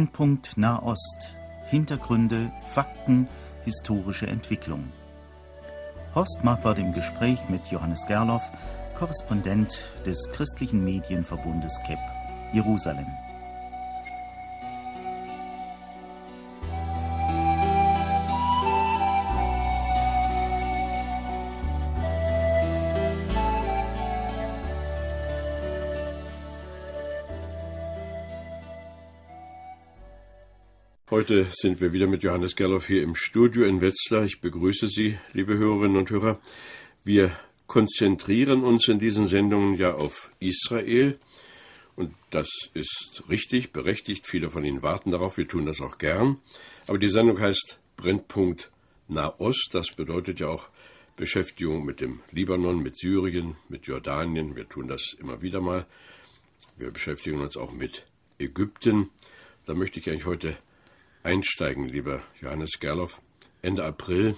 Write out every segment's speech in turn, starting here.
Brennpunkt Nahost. Hintergründe, Fakten, historische Entwicklung. Horst Marquardt im Gespräch mit Johannes Gerloff, Korrespondent des christlichen Medienverbundes KEP, Jerusalem. Heute sind wir wieder mit Johannes Gerloff hier im Studio in Wetzlar. Ich begrüße Sie, liebe Hörerinnen und Hörer. Wir konzentrieren uns in diesen Sendungen ja auf Israel. Und das ist richtig, berechtigt. Viele von Ihnen warten darauf. Wir tun das auch gern. Aber die Sendung heißt Brennpunkt Nahost. Das bedeutet ja auch Beschäftigung mit dem Libanon, mit Syrien, mit Jordanien. Wir tun das immer wieder mal. Wir beschäftigen uns auch mit Ägypten. Da möchte ich eigentlich heute einsteigen, lieber Johannes Gerloff. Ende April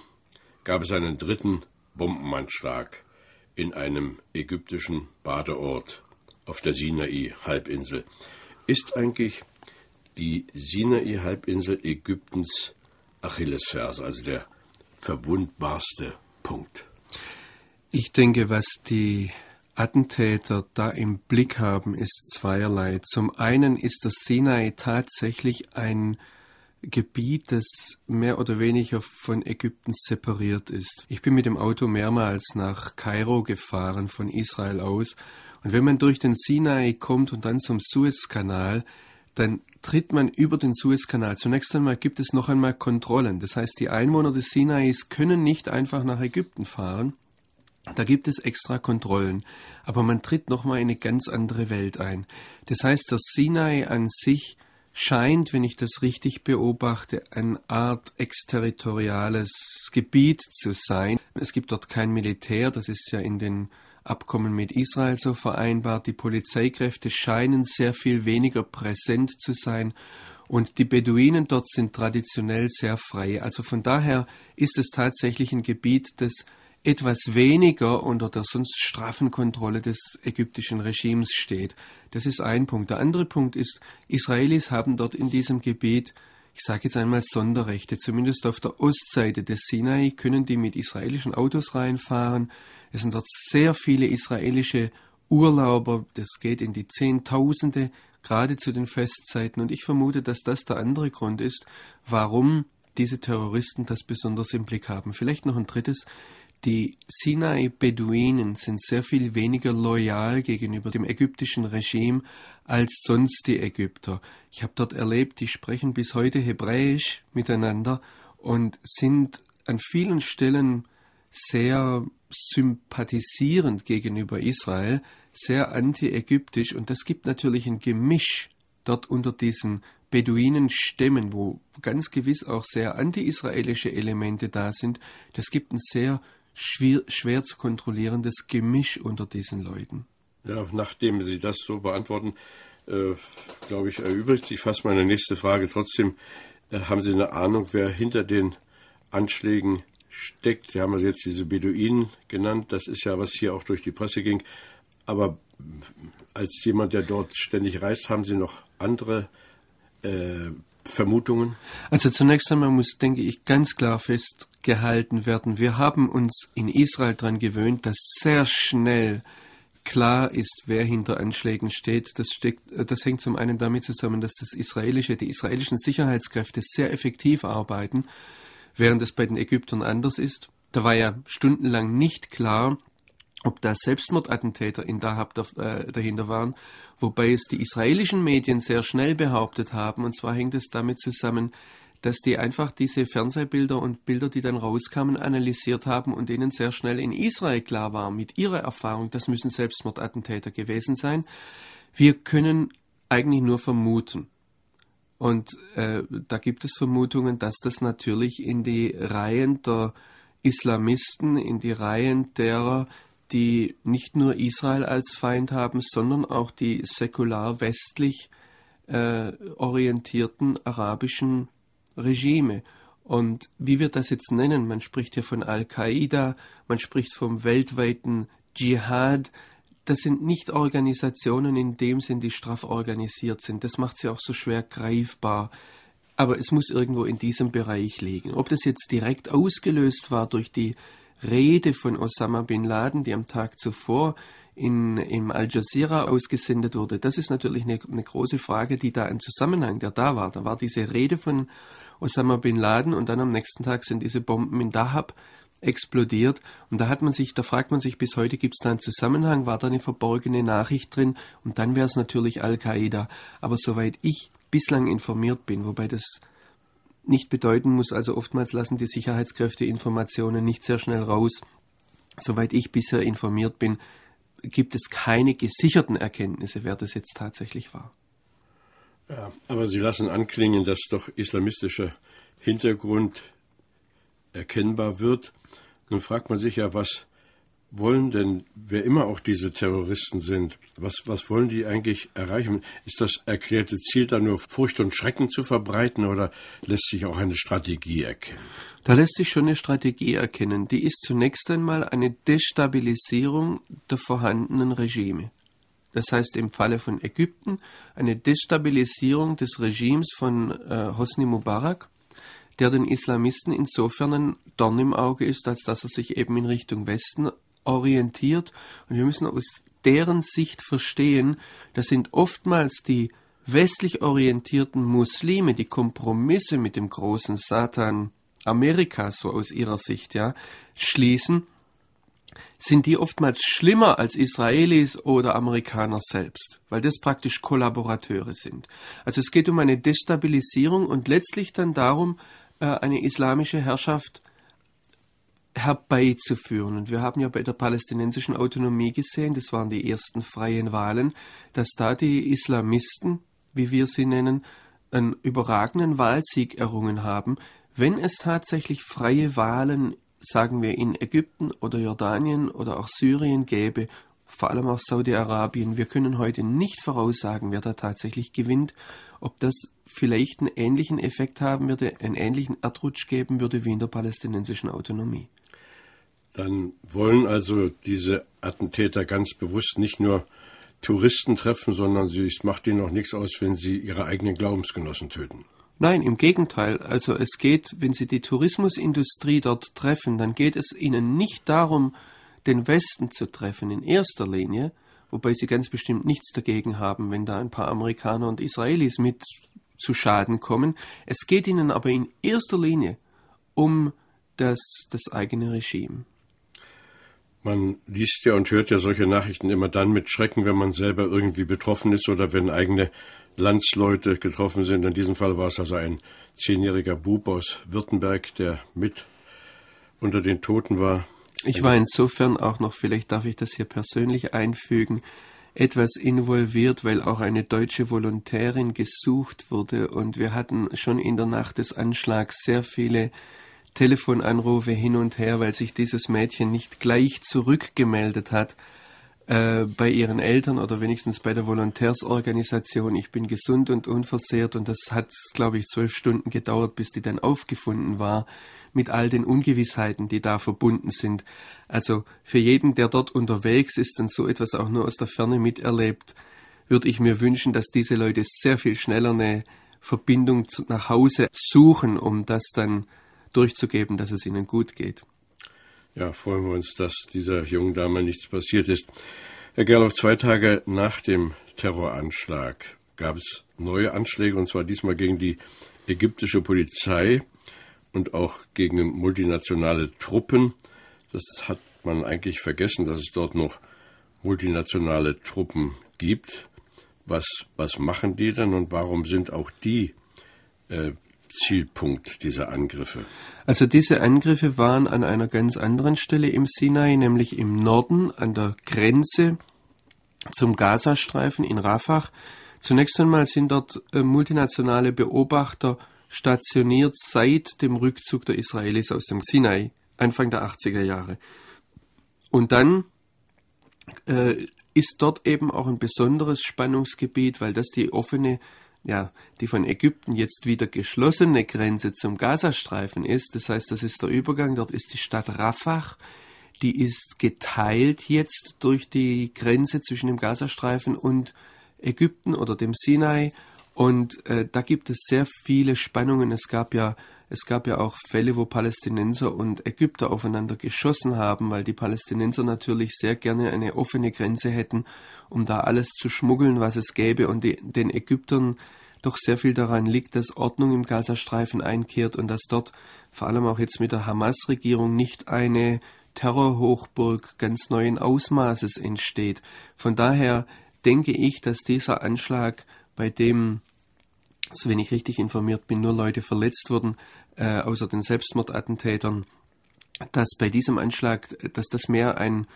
gab es einen dritten Bombenanschlag in einem ägyptischen Badeort auf der Sinai-Halbinsel. Ist eigentlich die Sinai-Halbinsel Ägyptens Achillesferse, also der verwundbarste Punkt? Ich denke, was die Attentäter da im Blick haben, ist zweierlei. Zum einen ist das Sinai tatsächlich ein Gebiet, das mehr oder weniger von Ägypten separiert ist. Ich bin mit dem Auto mehrmals nach Kairo gefahren, von Israel aus, und wenn man durch den Sinai kommt und dann zum Suezkanal, dann tritt man über den Suezkanal. Zunächst einmal gibt es noch einmal Kontrollen. Das heißt, die Einwohner des Sinais können nicht einfach nach Ägypten fahren. Da gibt es extra Kontrollen. Aber man tritt nochmal in eine ganz andere Welt ein. Das heißt, der Sinai an sich scheint, wenn ich das richtig beobachte, eine Art exterritoriales Gebiet zu sein. Es gibt dort kein Militär, das ist ja in den Abkommen mit Israel so vereinbart. Die Polizeikräfte scheinen sehr viel weniger präsent zu sein und die Beduinen dort sind traditionell sehr frei. Also von daher ist es tatsächlich ein Gebiet, das etwas weniger unter der sonst straffen Kontrolle des ägyptischen Regimes steht. Das ist ein Punkt. Der andere Punkt ist, Israelis haben dort in diesem Gebiet, ich sage jetzt einmal Sonderrechte, zumindest auf der Ostseite des Sinai können die mit israelischen Autos reinfahren. Es sind dort sehr viele israelische Urlauber, das geht in die Zehntausende, gerade zu den Festzeiten. Und ich vermute, dass das der andere Grund ist, warum diese Terroristen das besonders im Blick haben. Vielleicht noch ein drittes. Die Sinai-Beduinen sind sehr viel weniger loyal gegenüber dem ägyptischen Regime als sonst die Ägypter. Ich habe dort erlebt, die sprechen bis heute Hebräisch miteinander und sind an vielen Stellen sehr sympathisierend gegenüber Israel, sehr anti-ägyptisch und das gibt natürlich ein Gemisch dort unter diesen Beduinenstämmen, wo ganz gewiss auch sehr anti-israelische Elemente da sind. Das gibt ein sehr schwer, schwer zu kontrollierendes Gemisch unter diesen Leuten. Ja, nachdem Sie das so beantworten, äh, glaube ich, erübrigt sich fast meine nächste Frage. Trotzdem, äh, haben Sie eine Ahnung, wer hinter den Anschlägen steckt? Sie haben also jetzt diese Beduinen genannt. Das ist ja, was hier auch durch die Presse ging. Aber als jemand, der dort ständig reist, haben Sie noch andere äh, Vermutungen? Also zunächst einmal muss, denke ich, ganz klar festgehalten werden, wir haben uns in Israel daran gewöhnt, dass sehr schnell klar ist, wer hinter Anschlägen steht. Das, steckt, das hängt zum einen damit zusammen, dass das israelische, die israelischen Sicherheitskräfte sehr effektiv arbeiten, während es bei den Ägyptern anders ist. Da war ja stundenlang nicht klar, ob da Selbstmordattentäter in Dahab äh, dahinter waren, wobei es die israelischen Medien sehr schnell behauptet haben, und zwar hängt es damit zusammen, dass die einfach diese Fernsehbilder und Bilder, die dann rauskamen, analysiert haben und denen sehr schnell in Israel klar war, mit ihrer Erfahrung, das müssen Selbstmordattentäter gewesen sein. Wir können eigentlich nur vermuten. Und äh, da gibt es Vermutungen, dass das natürlich in die Reihen der Islamisten, in die Reihen derer, die nicht nur Israel als Feind haben, sondern auch die säkular westlich äh, orientierten arabischen Regime. Und wie wir das jetzt nennen, man spricht ja von Al-Qaida, man spricht vom weltweiten Dschihad, das sind nicht Organisationen in dem Sinn, die straff organisiert sind. Das macht sie auch so schwer greifbar. Aber es muss irgendwo in diesem Bereich liegen. Ob das jetzt direkt ausgelöst war durch die Rede von Osama bin Laden, die am Tag zuvor in, im Al Jazeera ausgesendet wurde, das ist natürlich eine, eine große Frage, die da ein Zusammenhang, der da war. Da war diese Rede von Osama bin Laden und dann am nächsten Tag sind diese Bomben in Dahab explodiert. Und da hat man sich, da fragt man sich bis heute, gibt es da einen Zusammenhang? War da eine verborgene Nachricht drin? Und dann wäre es natürlich Al-Qaida. Aber soweit ich bislang informiert bin, wobei das nicht bedeuten muss, also oftmals lassen die Sicherheitskräfte Informationen nicht sehr schnell raus. Soweit ich bisher informiert bin, gibt es keine gesicherten Erkenntnisse, wer das jetzt tatsächlich war. Ja, aber Sie lassen anklingen, dass doch islamistischer Hintergrund erkennbar wird. Nun fragt man sich ja, was wollen denn, wer immer auch diese Terroristen sind, was, was wollen die eigentlich erreichen? Ist das erklärte Ziel da nur Furcht und Schrecken zu verbreiten oder lässt sich auch eine Strategie erkennen? Da lässt sich schon eine Strategie erkennen. Die ist zunächst einmal eine Destabilisierung der vorhandenen Regime. Das heißt im Falle von Ägypten eine Destabilisierung des Regimes von äh, Hosni Mubarak der den Islamisten insofern ein Dorn im Auge ist, als dass er sich eben in Richtung Westen orientiert. Und wir müssen aus deren Sicht verstehen, das sind oftmals die westlich orientierten Muslime, die Kompromisse mit dem großen Satan Amerikas, so aus ihrer Sicht, ja, schließen, sind die oftmals schlimmer als Israelis oder Amerikaner selbst, weil das praktisch Kollaborateure sind. Also es geht um eine Destabilisierung und letztlich dann darum, äh, eine islamische Herrschaft herbeizuführen. Und wir haben ja bei der palästinensischen Autonomie gesehen, das waren die ersten freien Wahlen, dass da die Islamisten, wie wir sie nennen, einen überragenden Wahlsieg errungen haben. Wenn es tatsächlich freie Wahlen, sagen wir in Ägypten oder Jordanien oder auch Syrien gäbe, vor allem auch Saudi-Arabien, wir können heute nicht voraussagen, wer da tatsächlich gewinnt, ob das vielleicht einen ähnlichen Effekt haben würde, einen ähnlichen Erdrutsch geben würde wie in der palästinensischen Autonomie. Dann wollen also diese Attentäter ganz bewusst nicht nur Touristen treffen, sondern es macht ihnen auch nichts aus, wenn sie ihre eigenen Glaubensgenossen töten. Nein, im Gegenteil. Also es geht, wenn Sie die Tourismusindustrie dort treffen, dann geht es Ihnen nicht darum, den Westen zu treffen in erster Linie, wobei Sie ganz bestimmt nichts dagegen haben, wenn da ein paar Amerikaner und Israelis mit zu Schaden kommen. Es geht Ihnen aber in erster Linie um das, das eigene Regime. Man liest ja und hört ja solche Nachrichten immer dann mit Schrecken, wenn man selber irgendwie betroffen ist oder wenn eigene Landsleute getroffen sind. In diesem Fall war es also ein zehnjähriger Bub aus Württemberg, der mit unter den Toten war. Ich war insofern auch noch, vielleicht darf ich das hier persönlich einfügen, etwas involviert, weil auch eine deutsche Volontärin gesucht wurde und wir hatten schon in der Nacht des Anschlags sehr viele Telefonanrufe hin und her, weil sich dieses Mädchen nicht gleich zurückgemeldet hat äh, bei ihren Eltern oder wenigstens bei der Volontärsorganisation. Ich bin gesund und unversehrt und das hat, glaube ich, zwölf Stunden gedauert, bis die dann aufgefunden war mit all den Ungewissheiten, die da verbunden sind. Also für jeden, der dort unterwegs ist und so etwas auch nur aus der Ferne miterlebt, würde ich mir wünschen, dass diese Leute sehr viel schneller eine Verbindung nach Hause suchen, um das dann durchzugeben, dass es ihnen gut geht. Ja, freuen wir uns, dass dieser jungen Dame nichts passiert ist. Herr Gerloff, zwei Tage nach dem Terroranschlag gab es neue Anschläge, und zwar diesmal gegen die ägyptische Polizei und auch gegen multinationale Truppen. Das hat man eigentlich vergessen, dass es dort noch multinationale Truppen gibt. Was, was machen die denn und warum sind auch die äh, Zielpunkt dieser Angriffe? Also diese Angriffe waren an einer ganz anderen Stelle im Sinai, nämlich im Norden an der Grenze zum Gazastreifen in Rafah. Zunächst einmal sind dort äh, multinationale Beobachter stationiert seit dem Rückzug der Israelis aus dem Sinai, Anfang der 80er Jahre. Und dann äh, ist dort eben auch ein besonderes Spannungsgebiet, weil das die offene ja, die von Ägypten jetzt wieder geschlossene Grenze zum Gazastreifen ist. Das heißt, das ist der Übergang. Dort ist die Stadt Rafah, die ist geteilt jetzt durch die Grenze zwischen dem Gazastreifen und Ägypten oder dem Sinai. Und äh, da gibt es sehr viele Spannungen. Es gab ja es gab ja auch Fälle, wo Palästinenser und Ägypter aufeinander geschossen haben, weil die Palästinenser natürlich sehr gerne eine offene Grenze hätten, um da alles zu schmuggeln, was es gäbe, und die, den Ägyptern doch sehr viel daran liegt, dass Ordnung im Gazastreifen einkehrt und dass dort vor allem auch jetzt mit der Hamas-Regierung nicht eine Terrorhochburg ganz neuen Ausmaßes entsteht. Von daher denke ich, dass dieser Anschlag, bei dem, so wenn ich richtig informiert bin, nur Leute verletzt wurden, äh, außer den Selbstmordattentätern, dass bei diesem Anschlag, dass das mehr ein,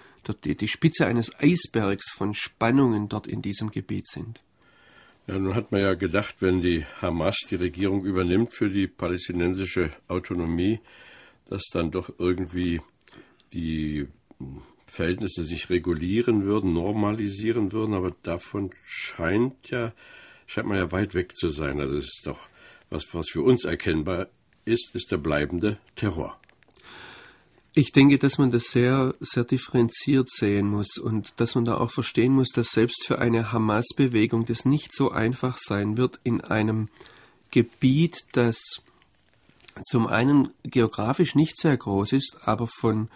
die, die Spitze eines Eisbergs von Spannungen dort in diesem Gebiet sind. Ja, nun hat man ja gedacht, wenn die Hamas die Regierung übernimmt für die palästinensische Autonomie, dass dann doch irgendwie die Verhältnisse sich regulieren würden, normalisieren würden, aber davon scheint ja, scheint man ja weit weg zu sein. Also es ist doch was, was für uns erkennbar ist, ist der bleibende Terror. Ich denke, dass man das sehr, sehr differenziert sehen muss und dass man da auch verstehen muss, dass selbst für eine Hamas-Bewegung das nicht so einfach sein wird in einem Gebiet, das zum einen geografisch nicht sehr groß ist, aber von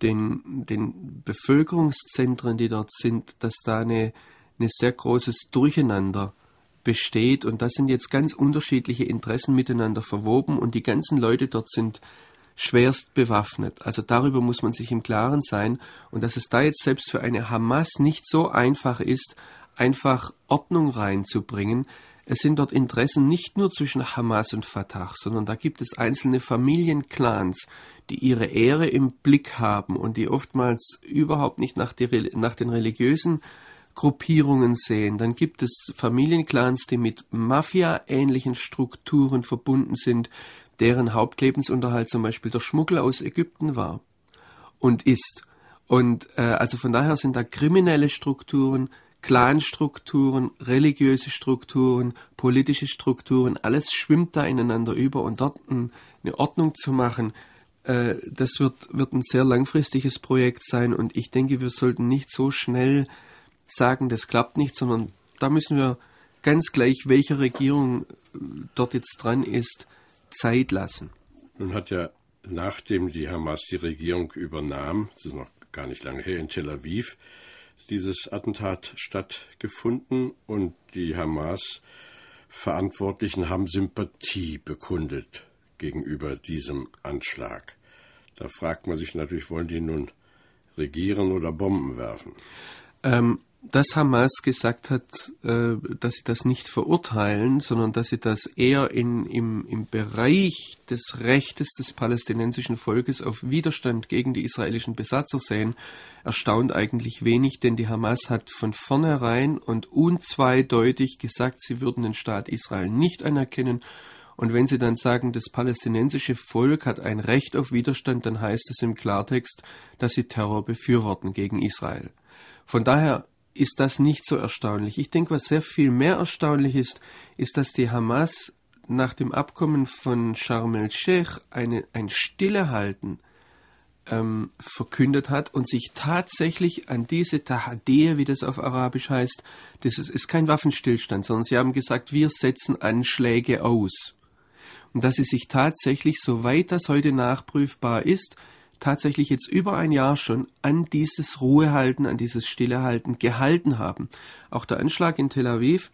den, den Bevölkerungszentren, die dort sind, dass da eine, eine sehr großes Durcheinander besteht. Und da sind jetzt ganz unterschiedliche Interessen miteinander verwoben und die ganzen Leute dort sind schwerst bewaffnet. Also darüber muss man sich im Klaren sein und dass es da jetzt selbst für eine Hamas nicht so einfach ist, einfach Ordnung reinzubringen. Es sind dort Interessen nicht nur zwischen Hamas und Fatah, sondern da gibt es einzelne Familienclans, die ihre Ehre im Blick haben und die oftmals überhaupt nicht nach, die, nach den religiösen Gruppierungen sehen. Dann gibt es Familienclans, die mit Mafia-ähnlichen Strukturen verbunden sind, deren Hauptlebensunterhalt zum Beispiel der Schmuggel aus Ägypten war und ist. Und äh, also von daher sind da kriminelle Strukturen, Clanstrukturen, religiöse Strukturen, politische Strukturen, alles schwimmt da ineinander über und dort ein, eine Ordnung zu machen, äh, das wird, wird ein sehr langfristiges Projekt sein und ich denke, wir sollten nicht so schnell sagen, das klappt nicht, sondern da müssen wir ganz gleich, welche Regierung äh, dort jetzt dran ist, Zeit lassen. Nun hat ja, nachdem die Hamas die Regierung übernahm, das ist noch gar nicht lange her, in Tel Aviv, dieses Attentat stattgefunden und die Hamas-Verantwortlichen haben Sympathie bekundet gegenüber diesem Anschlag. Da fragt man sich natürlich, wollen die nun regieren oder Bomben werfen? Ähm, dass Hamas gesagt hat, äh, dass sie das nicht verurteilen, sondern dass sie das eher in, im, im Bereich des Rechtes des palästinensischen Volkes auf Widerstand gegen die israelischen Besatzer sehen, erstaunt eigentlich wenig, denn die Hamas hat von vornherein und unzweideutig gesagt, sie würden den Staat Israel nicht anerkennen. Und wenn sie dann sagen, das palästinensische Volk hat ein Recht auf Widerstand, dann heißt es im Klartext, dass sie Terror befürworten gegen Israel. Von daher ist das nicht so erstaunlich. Ich denke, was sehr viel mehr erstaunlich ist, ist, dass die Hamas nach dem Abkommen von Sharm el-Sheikh ein Stillehalten ähm, verkündet hat und sich tatsächlich an diese Tahadeh, wie das auf Arabisch heißt, das ist, ist kein Waffenstillstand, sondern sie haben gesagt, wir setzen Anschläge aus. Und dass sie sich tatsächlich, soweit das heute nachprüfbar ist, tatsächlich jetzt über ein Jahr schon an dieses Ruhehalten, an dieses Stillehalten gehalten haben. Auch der Anschlag in Tel Aviv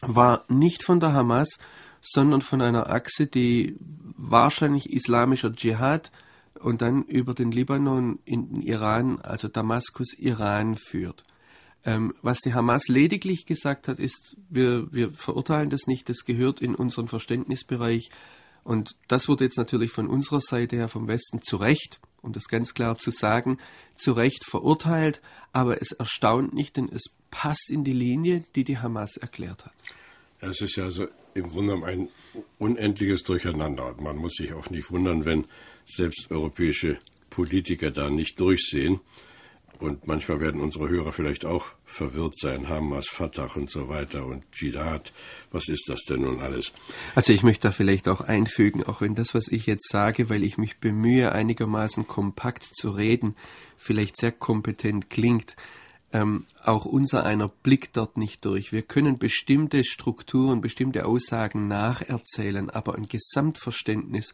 war nicht von der Hamas, sondern von einer Achse, die wahrscheinlich islamischer Dschihad und dann über den Libanon in den Iran, also Damaskus, Iran führt. Ähm, was die Hamas lediglich gesagt hat, ist, wir, wir verurteilen das nicht, das gehört in unseren Verständnisbereich und das wurde jetzt natürlich von unserer Seite her vom Westen zu Recht, um das ganz klar zu sagen, zu Recht verurteilt, aber es erstaunt nicht, denn es passt in die Linie, die die Hamas erklärt hat. Es ist ja so im Grunde genommen ein unendliches Durcheinander. Man muss sich auch nicht wundern, wenn selbst europäische Politiker da nicht durchsehen. Und manchmal werden unsere Hörer vielleicht auch verwirrt sein. Hamas, Fatah und so weiter und Jihad. Was ist das denn nun alles? Also ich möchte da vielleicht auch einfügen, auch wenn das, was ich jetzt sage, weil ich mich bemühe, einigermaßen kompakt zu reden, vielleicht sehr kompetent klingt, ähm, auch unser einer blickt dort nicht durch. Wir können bestimmte Strukturen, bestimmte Aussagen nacherzählen, aber ein Gesamtverständnis,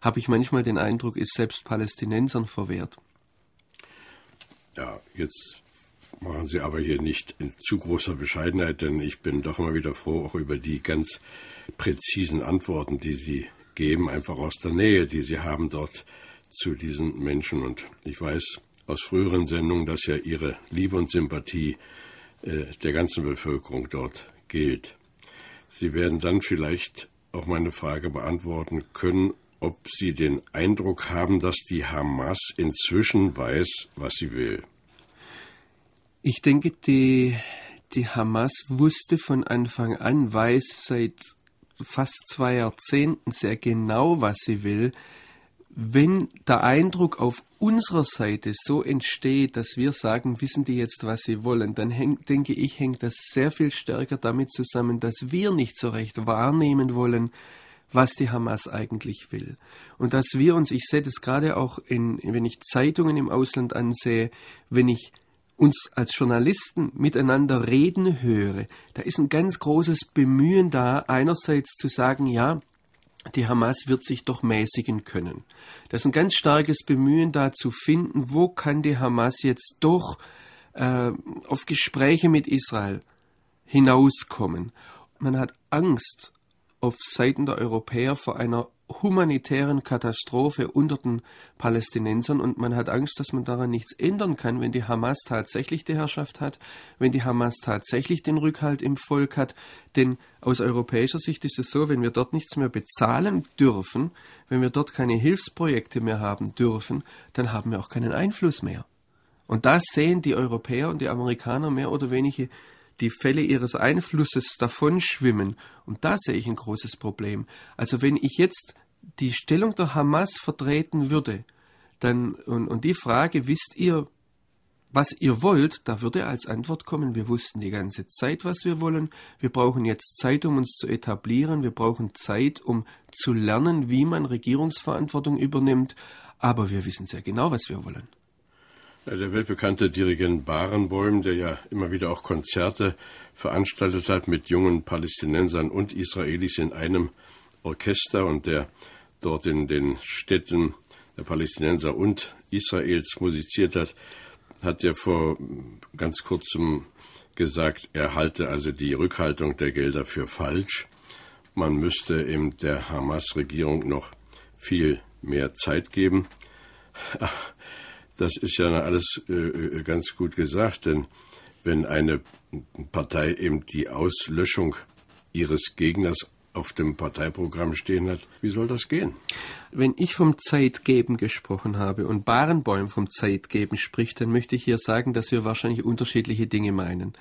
habe ich manchmal den Eindruck, ist selbst Palästinensern verwehrt. Ja, jetzt machen Sie aber hier nicht in zu großer Bescheidenheit, denn ich bin doch immer wieder froh, auch über die ganz präzisen Antworten, die Sie geben, einfach aus der Nähe, die Sie haben dort zu diesen Menschen. Und ich weiß aus früheren Sendungen, dass ja Ihre Liebe und Sympathie äh, der ganzen Bevölkerung dort gilt. Sie werden dann vielleicht auch meine Frage beantworten können, ob Sie den Eindruck haben, dass die Hamas inzwischen weiß, was sie will. Ich denke, die, die Hamas wusste von Anfang an, weiß seit fast zwei Jahrzehnten sehr genau, was sie will. Wenn der Eindruck auf unserer Seite so entsteht, dass wir sagen, wissen die jetzt, was sie wollen, dann häng, denke ich, hängt das sehr viel stärker damit zusammen, dass wir nicht so recht wahrnehmen wollen, was die Hamas eigentlich will. Und dass wir uns, ich sehe das gerade auch in, wenn ich Zeitungen im Ausland ansehe, wenn ich uns als Journalisten miteinander reden höre, da ist ein ganz großes Bemühen da, einerseits zu sagen, ja, die Hamas wird sich doch mäßigen können. Das ist ein ganz starkes Bemühen da zu finden, wo kann die Hamas jetzt doch äh, auf Gespräche mit Israel hinauskommen. Man hat Angst auf Seiten der Europäer vor einer humanitären Katastrophe unter den Palästinensern und man hat Angst, dass man daran nichts ändern kann, wenn die Hamas tatsächlich die Herrschaft hat, wenn die Hamas tatsächlich den Rückhalt im Volk hat. Denn aus europäischer Sicht ist es so, wenn wir dort nichts mehr bezahlen dürfen, wenn wir dort keine Hilfsprojekte mehr haben dürfen, dann haben wir auch keinen Einfluss mehr. Und da sehen die Europäer und die Amerikaner mehr oder weniger die Fälle ihres Einflusses davonschwimmen. Und da sehe ich ein großes Problem. Also wenn ich jetzt die Stellung der Hamas vertreten würde, dann, und, und die Frage, wisst ihr, was ihr wollt, da würde als Antwort kommen, wir wussten die ganze Zeit, was wir wollen, wir brauchen jetzt Zeit, um uns zu etablieren, wir brauchen Zeit, um zu lernen, wie man Regierungsverantwortung übernimmt, aber wir wissen sehr genau, was wir wollen. Der weltbekannte Dirigent Barenboim, der ja immer wieder auch Konzerte veranstaltet hat mit jungen Palästinensern und Israelis in einem Orchester und der dort in den Städten der Palästinenser und Israels musiziert hat, hat ja vor ganz kurzem gesagt, er halte also die Rückhaltung der Gelder für falsch. Man müsste eben der Hamas-Regierung noch viel mehr Zeit geben. Das ist ja alles äh, äh, ganz gut gesagt, denn wenn eine Partei eben die Auslöschung ihres Gegners auf dem Parteiprogramm stehen hat, wie soll das gehen? Wenn ich vom Zeitgeben gesprochen habe und Barenbäum vom Zeitgeben spricht, dann möchte ich hier sagen, dass wir wahrscheinlich unterschiedliche Dinge meinen.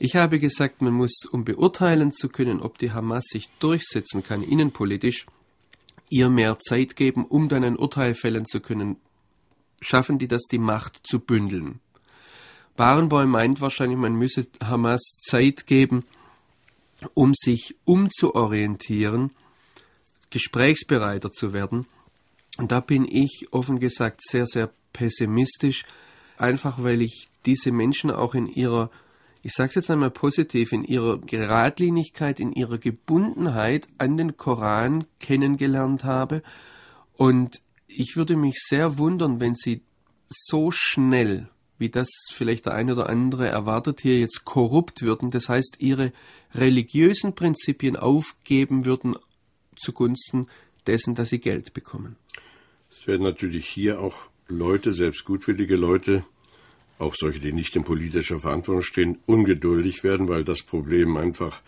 Ich habe gesagt, man muss, um beurteilen zu können, ob die Hamas sich durchsetzen kann, innenpolitisch, ihr mehr Zeit geben, um dann ein Urteil fällen zu können, schaffen die das, die Macht zu bündeln. Barenboim meint wahrscheinlich, man müsse Hamas Zeit geben, um sich umzuorientieren, gesprächsbereiter zu werden. Und da bin ich offen gesagt sehr, sehr pessimistisch, einfach weil ich diese Menschen auch in ihrer, ich sage es jetzt einmal positiv, in ihrer Geradlinigkeit, in ihrer Gebundenheit an den Koran kennengelernt habe und ich würde mich sehr wundern, wenn sie so schnell, wie das vielleicht der eine oder andere erwartet, hier jetzt korrupt würden, das heißt ihre religiösen Prinzipien aufgeben würden zugunsten dessen, dass sie Geld bekommen. Es werden natürlich hier auch Leute, selbst gutwillige Leute, auch solche, die nicht in politischer Verantwortung stehen, ungeduldig werden, weil das Problem einfach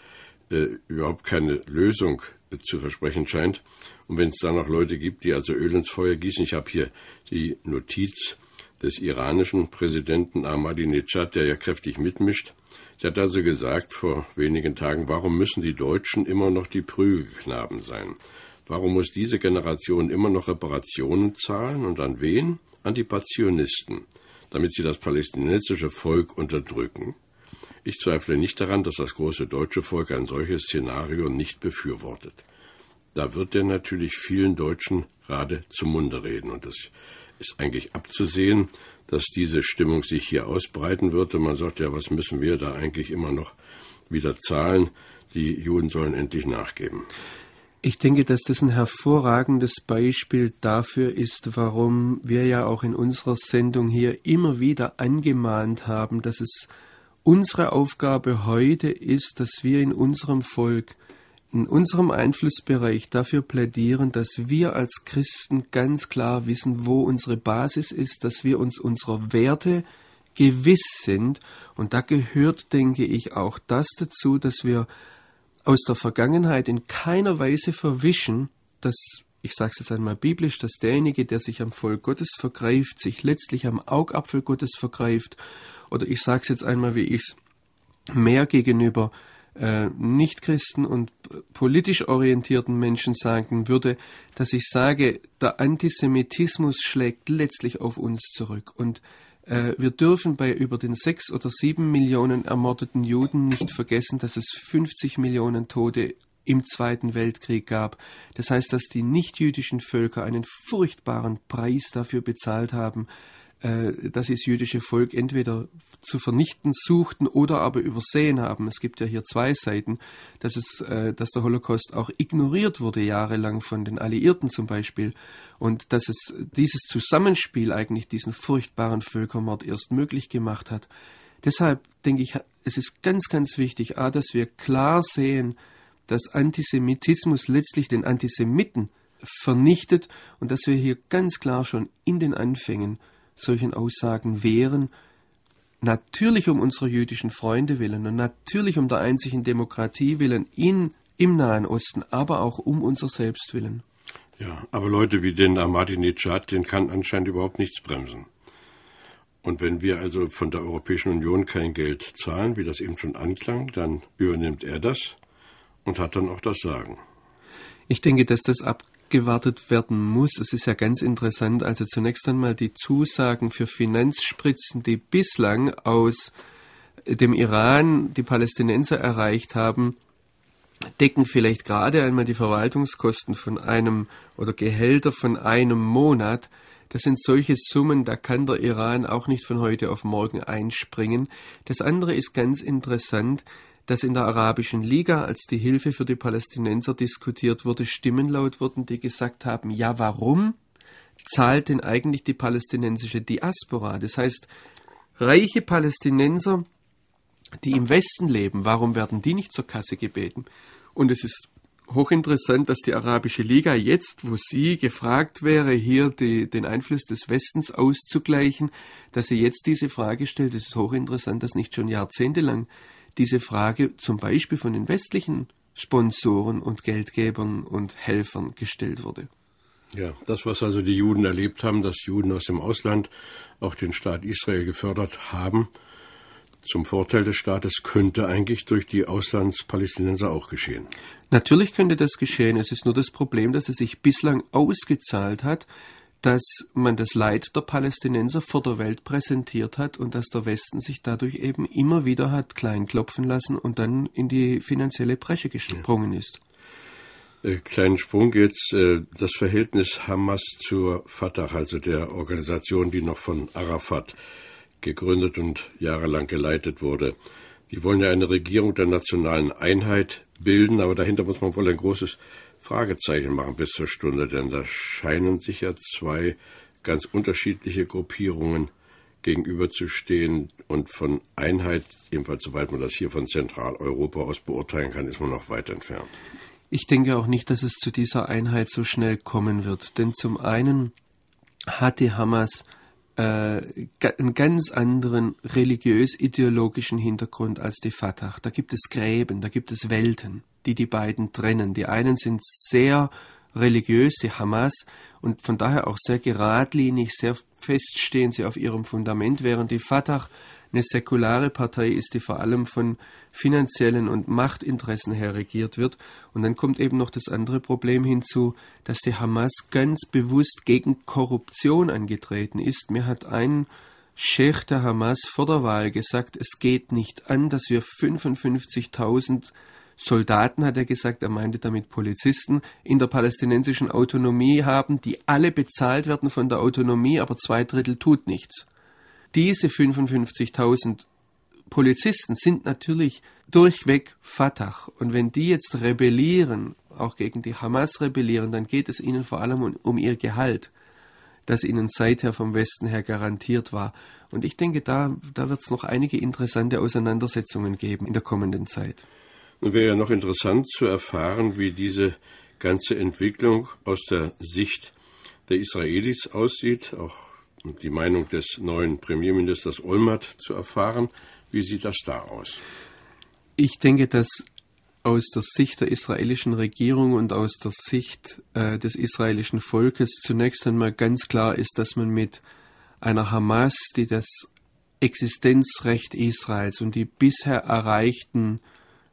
äh, überhaupt keine Lösung zu versprechen scheint. Und wenn es da noch Leute gibt, die also Öl ins Feuer gießen, ich habe hier die Notiz des iranischen Präsidenten Ahmadinejad, der ja kräftig mitmischt. Der hat also gesagt vor wenigen Tagen, warum müssen die Deutschen immer noch die Prügelknaben sein? Warum muss diese Generation immer noch Reparationen zahlen und an wen? An die Passionisten. damit sie das palästinensische Volk unterdrücken. Ich zweifle nicht daran, dass das große deutsche Volk ein solches Szenario nicht befürwortet. Da wird er natürlich vielen Deutschen gerade zum Munde reden. Und das ist eigentlich abzusehen, dass diese Stimmung sich hier ausbreiten wird. Und man sagt ja, was müssen wir da eigentlich immer noch wieder zahlen? Die Juden sollen endlich nachgeben. Ich denke, dass das ein hervorragendes Beispiel dafür ist, warum wir ja auch in unserer Sendung hier immer wieder angemahnt haben, dass es unsere Aufgabe heute ist, dass wir in unserem Volk, in unserem Einflussbereich dafür plädieren, dass wir als Christen ganz klar wissen, wo unsere Basis ist, dass wir uns unserer Werte gewiss sind. Und da gehört, denke ich, auch das dazu, dass wir aus der Vergangenheit in keiner Weise verwischen, dass, ich sage es jetzt einmal biblisch, dass derjenige, der sich am Volk Gottes vergreift, sich letztlich am Augapfel Gottes vergreift, oder ich sage es jetzt einmal, wie ich es mehr gegenüber äh, Nichtchristen und politisch orientierten Menschen sagen würde, dass ich sage, der Antisemitismus schlägt letztlich auf uns zurück. Und äh, wir dürfen bei über den sechs oder sieben Millionen ermordeten Juden nicht vergessen, dass es 50 Millionen Tote im Zweiten Weltkrieg gab. Das heißt, dass die nichtjüdischen Völker einen furchtbaren Preis dafür bezahlt haben, dass sie das jüdische Volk entweder zu vernichten suchten oder aber übersehen haben. Es gibt ja hier zwei Seiten, dass, es, äh, dass der Holocaust auch ignoriert wurde jahrelang von den Alliierten zum Beispiel und dass es dieses Zusammenspiel eigentlich diesen furchtbaren Völkermord erst möglich gemacht hat. Deshalb denke ich, es ist ganz, ganz wichtig, a, dass wir klar sehen, dass Antisemitismus letztlich den Antisemiten vernichtet und dass wir hier ganz klar schon in den Anfängen solchen Aussagen wehren, natürlich um unserer jüdischen Freunde willen und natürlich um der einzigen Demokratie willen in, im Nahen Osten, aber auch um unser Selbst willen. Ja, aber Leute wie den Ahmadinejad, den kann anscheinend überhaupt nichts bremsen. Und wenn wir also von der Europäischen Union kein Geld zahlen, wie das eben schon anklang, dann übernimmt er das und hat dann auch das Sagen. Ich denke, dass das ab abgewartet werden muss. Es ist ja ganz interessant, also zunächst einmal die Zusagen für Finanzspritzen, die bislang aus dem Iran die Palästinenser erreicht haben, decken vielleicht gerade einmal die Verwaltungskosten von einem oder Gehälter von einem Monat. Das sind solche Summen, da kann der Iran auch nicht von heute auf morgen einspringen. Das andere ist ganz interessant, dass in der Arabischen Liga, als die Hilfe für die Palästinenser diskutiert wurde, Stimmen laut wurden, die gesagt haben, ja, warum zahlt denn eigentlich die palästinensische Diaspora? Das heißt, reiche Palästinenser, die im Westen leben, warum werden die nicht zur Kasse gebeten? Und es ist hochinteressant, dass die Arabische Liga jetzt, wo sie gefragt wäre, hier die, den Einfluss des Westens auszugleichen, dass sie jetzt diese Frage stellt. Es ist hochinteressant, dass nicht schon jahrzehntelang diese Frage zum Beispiel von den westlichen Sponsoren und Geldgebern und Helfern gestellt wurde. Ja, das, was also die Juden erlebt haben, dass Juden aus dem Ausland auch den Staat Israel gefördert haben, zum Vorteil des Staates, könnte eigentlich durch die Auslandspalästinenser auch geschehen. Natürlich könnte das geschehen. Es ist nur das Problem, dass es sich bislang ausgezahlt hat, dass man das Leid der Palästinenser vor der Welt präsentiert hat und dass der Westen sich dadurch eben immer wieder hat kleinklopfen lassen und dann in die finanzielle Bresche gesprungen ist. Äh, kleinen Sprung jetzt, äh, das Verhältnis Hamas zur Fatah, also der Organisation, die noch von Arafat gegründet und jahrelang geleitet wurde. Die wollen ja eine Regierung der nationalen Einheit bilden, aber dahinter muss man wohl ein großes Fragezeichen machen bis zur Stunde, denn da scheinen sich ja zwei ganz unterschiedliche Gruppierungen gegenüberzustehen und von Einheit, jedenfalls soweit man das hier von Zentraleuropa aus beurteilen kann, ist man noch weit entfernt. Ich denke auch nicht, dass es zu dieser Einheit so schnell kommen wird, denn zum einen hat die Hamas äh, einen ganz anderen religiös-ideologischen Hintergrund als die Fatah. Da gibt es Gräben, da gibt es Welten die die beiden trennen. Die einen sind sehr religiös, die Hamas, und von daher auch sehr geradlinig, sehr fest stehen sie auf ihrem Fundament, während die Fatah eine säkulare Partei ist, die vor allem von finanziellen und Machtinteressen her regiert wird. Und dann kommt eben noch das andere Problem hinzu, dass die Hamas ganz bewusst gegen Korruption angetreten ist. Mir hat ein Sheikh der Hamas vor der Wahl gesagt, es geht nicht an, dass wir 55.000 Soldaten, hat er gesagt, er meinte damit Polizisten, in der palästinensischen Autonomie haben, die alle bezahlt werden von der Autonomie, aber zwei Drittel tut nichts. Diese 55.000 Polizisten sind natürlich durchweg Fatah. Und wenn die jetzt rebellieren, auch gegen die Hamas rebellieren, dann geht es ihnen vor allem um, um ihr Gehalt, das ihnen seither vom Westen her garantiert war. Und ich denke, da, da wird es noch einige interessante Auseinandersetzungen geben in der kommenden Zeit. Nun wäre ja noch interessant zu erfahren, wie diese ganze Entwicklung aus der Sicht der Israelis aussieht, auch die Meinung des neuen Premierministers Olmert zu erfahren. Wie sieht das da aus? Ich denke, dass aus der Sicht der israelischen Regierung und aus der Sicht äh, des israelischen Volkes zunächst einmal ganz klar ist, dass man mit einer Hamas, die das Existenzrecht Israels und die bisher erreichten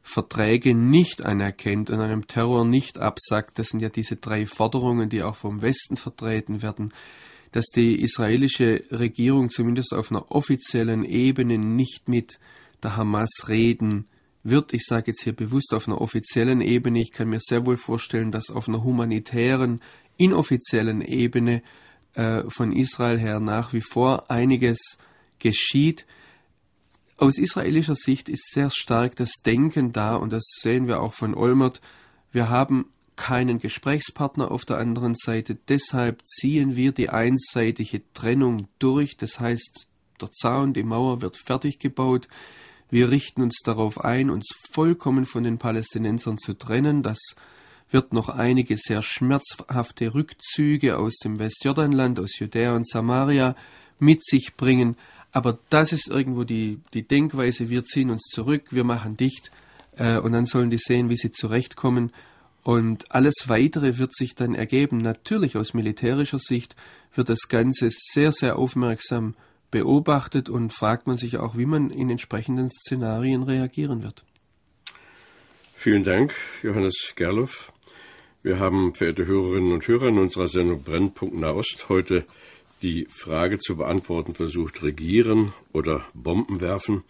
Verträge nicht anerkennt und einem Terror nicht absagt, das sind ja diese drei Forderungen, die auch vom Westen vertreten werden, dass die israelische Regierung zumindest auf einer offiziellen Ebene nicht mit der Hamas reden wird. Ich sage jetzt hier bewusst auf einer offiziellen Ebene. Ich kann mir sehr wohl vorstellen, dass auf einer humanitären, inoffiziellen Ebene äh, von Israel her nach wie vor einiges geschieht. Aus israelischer Sicht ist sehr stark das Denken da, und das sehen wir auch von Olmert. Wir haben keinen Gesprächspartner auf der anderen Seite, deshalb ziehen wir die einseitige Trennung durch. Das heißt, der Zaun, die Mauer wird fertig gebaut. Wir richten uns darauf ein, uns vollkommen von den Palästinensern zu trennen. Das wird noch einige sehr schmerzhafte Rückzüge aus dem Westjordanland, aus Judäa und Samaria mit sich bringen. Aber das ist irgendwo die, die Denkweise, wir ziehen uns zurück, wir machen dicht äh, und dann sollen die sehen, wie sie zurechtkommen. Und alles Weitere wird sich dann ergeben. Natürlich aus militärischer Sicht wird das Ganze sehr, sehr aufmerksam beobachtet und fragt man sich auch, wie man in entsprechenden Szenarien reagieren wird. Vielen Dank, Johannes Gerloff. Wir haben, verehrte Hörerinnen und Hörer, in unserer Sendung Brennpunkt Nahost heute die Frage zu beantworten versucht, regieren oder Bomben werfen.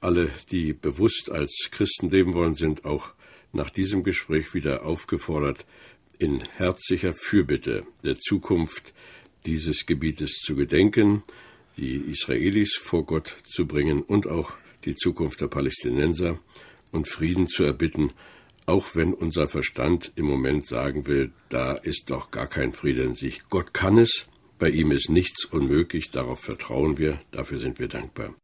Alle, die bewusst als Christen leben wollen, sind auch nach diesem Gespräch wieder aufgefordert, in herzlicher Fürbitte der Zukunft dieses Gebietes zu gedenken, die Israelis vor Gott zu bringen und auch die Zukunft der Palästinenser und Frieden zu erbitten, auch wenn unser Verstand im Moment sagen will, da ist doch gar kein Friede in sich. Gott kann es, bei ihm ist nichts unmöglich, darauf vertrauen wir, dafür sind wir dankbar.